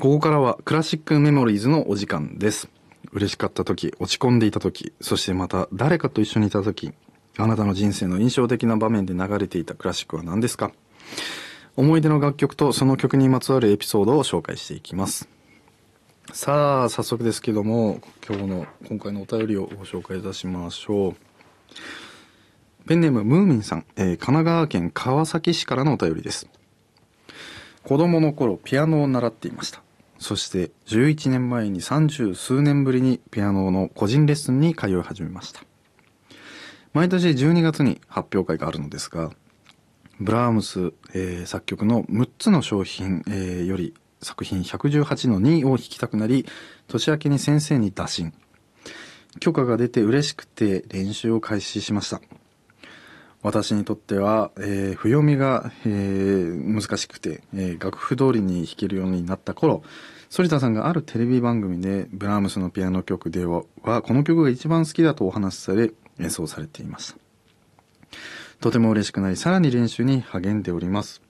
ここからはクラシックメモリーズのお時間です。嬉しかった時、落ち込んでいた時、そしてまた誰かと一緒にいた時、あなたの人生の印象的な場面で流れていたクラシックは何ですか？思い出の楽曲とその曲にまつわるエピソードを紹介していきます。さあ、早速ですけども、今日の、今回のお便りをご紹介いたしましょう。ペンネームムーミンさん、えー神奈川県川崎市からのお便りです。子供の頃ピアノを習っていました。そして11年前に30数年ぶりにピアノの個人レッスンに通い始めました。毎年12月に発表会があるのですが、ブラームス、えー作曲の6つの商品、えーより作品118の2を弾きたくなり、年明けに先生に打診。許可が出て嬉しくて練習を開始しました。私にとっては、えー、譜読みが、えー難しくて、えー楽譜通りに弾けるようになった頃、反田さんがあるテレビ番組で、ブラームスのピアノ曲では、はこの曲が一番好きだとお話しされ、演奏されていました。とても嬉しくなり、さらに練習に励んでおります。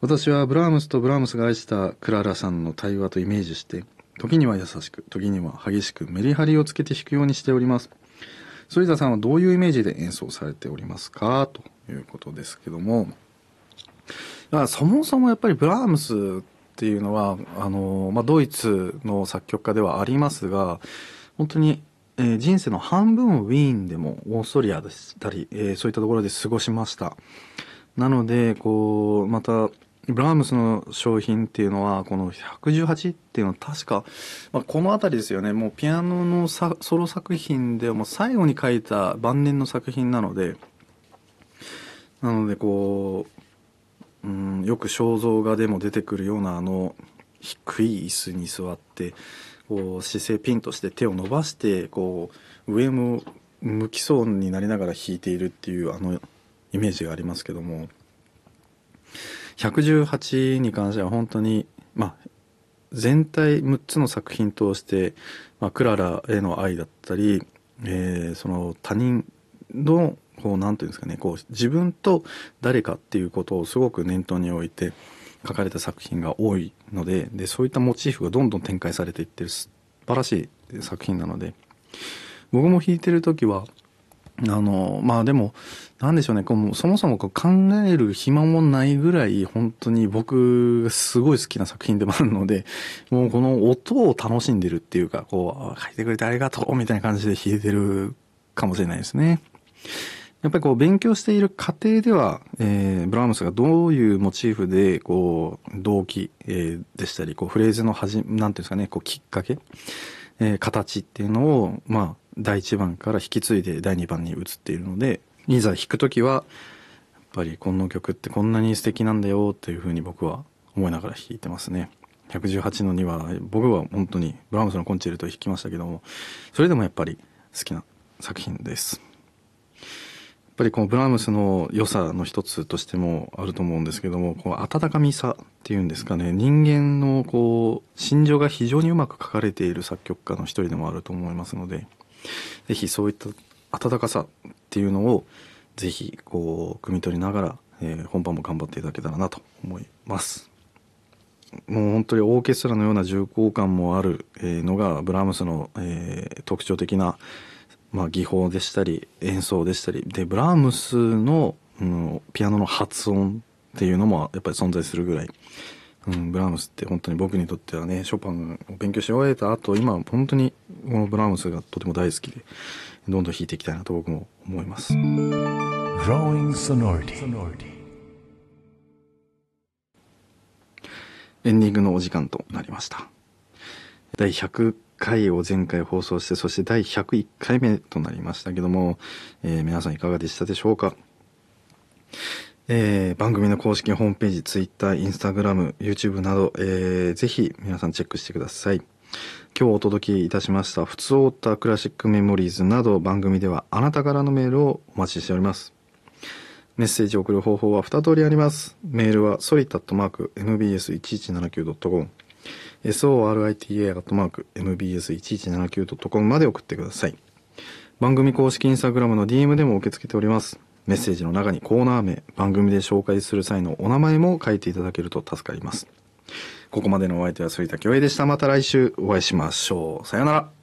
私はブラームスとブラームスが愛したクララさんの対話とイメージして、時には優しく、時には激しくメリハリをつけて弾くようにしております。反田さんはどういうイメージで演奏されておりますか？ということですけども、だからそもそもやっぱりブラームスっていうのは、あの、まあ、ドイツの作曲家ではありますが、本当に、えー人生の半分をウィーンでもオーストリアでしたり、えーそういったところで過ごしました。なので、こう、また、ブラームスの小品っていうのは、この118っていうのは確か、まあ、この辺りですよね。もうピアノのソロ作品でも最後に書いた晩年の作品なので、なのでこう、うん、よく肖像画でも出てくるようなあの、低い椅子に座って、こう姿勢ピンとして手を伸ばして、こう、上も向きそうになりながら弾いているっていうあのイメージがありますけども、118に関しては本当に、まあ、全体6つの作品通して、まあ、クララへの愛だったり、えーその他人の、こう、なんていうんですかね、こう、自分と誰かっていうことをすごく念頭に置いて書かれた作品が多いので、で、そういったモチーフがどんどん展開されていってる素晴らしい作品なので、僕も弾いてる時は、あの、まあでも、なんでしょうね、こうそもそもこう考える暇もないぐらい、本当に僕がすごい好きな作品でもあるので、もうこの音を楽しんでるっていうか、こう、書いてくれてありがとうみたいな感じで弾いてるかもしれないですね。やっぱりこう勉強している過程では、えーブラームスがどういうモチーフで、こう、動機、えーでしたり、こう、フレーズのはじ、なんていうんですかね、こう、きっかけ、えー形っていうのを、まあ、第1番から引き継いで第2番に移っているので、いざ弾くときは、やっぱりこの曲ってこんなに素敵なんだよっていうふうに僕は思いながら弾いてますね。118の2は、僕は本当にブラームスのコンチェルト弾きましたけども、それでもやっぱり好きな作品です。やっぱりこのブラームスの良さの一つとしてもあると思うんですけども、こう温かみさっていうんですかね、人間のこう、心情が非常にうまく書かれている作曲家の一人でもあると思いますので、ぜひそういった温かさっていうのを、ぜひこう、汲み取りながら、えー本番も頑張っていただけたらなと思います。もう本当にオーケストラのような重厚感もあるのがブラームスの、えー特徴的な、まあ、技法でしたり演奏でしたりでブラームスの、うん、ピアノの発音っていうのもやっぱり存在するぐらい、うん、ブラームスって本当に僕にとってはねショパンを勉強し終えた後今本当にこのブラームスがとても大好きでどんどん弾いていきたいなと僕も思います。Drawing sonority. エンディングのお時間となりました。第100回を前回放送して、そして第101回目となりましたけども、えー皆さんいかがでしたでしょうか？えー番組の公式ホームページ、Twitter、Instagram、YouTube など、えーぜひ皆さんチェックしてください。今日お届けいたしました、普通オータークラシックメモリーズなど番組ではあなたからのメールをお待ちしております。メッセージを送る方法は2通りあります。メールは solid.mbs1179.com sorita.mbs1179.com まで送ってください。番組公式インスタグラムの DM でも受け付けております。メッセージの中にコーナー名、番組で紹介する際のお名前も書いていただけると助かります。ここまでのお相手は杉田恭平でした。また来週お会いしましょう。さようなら。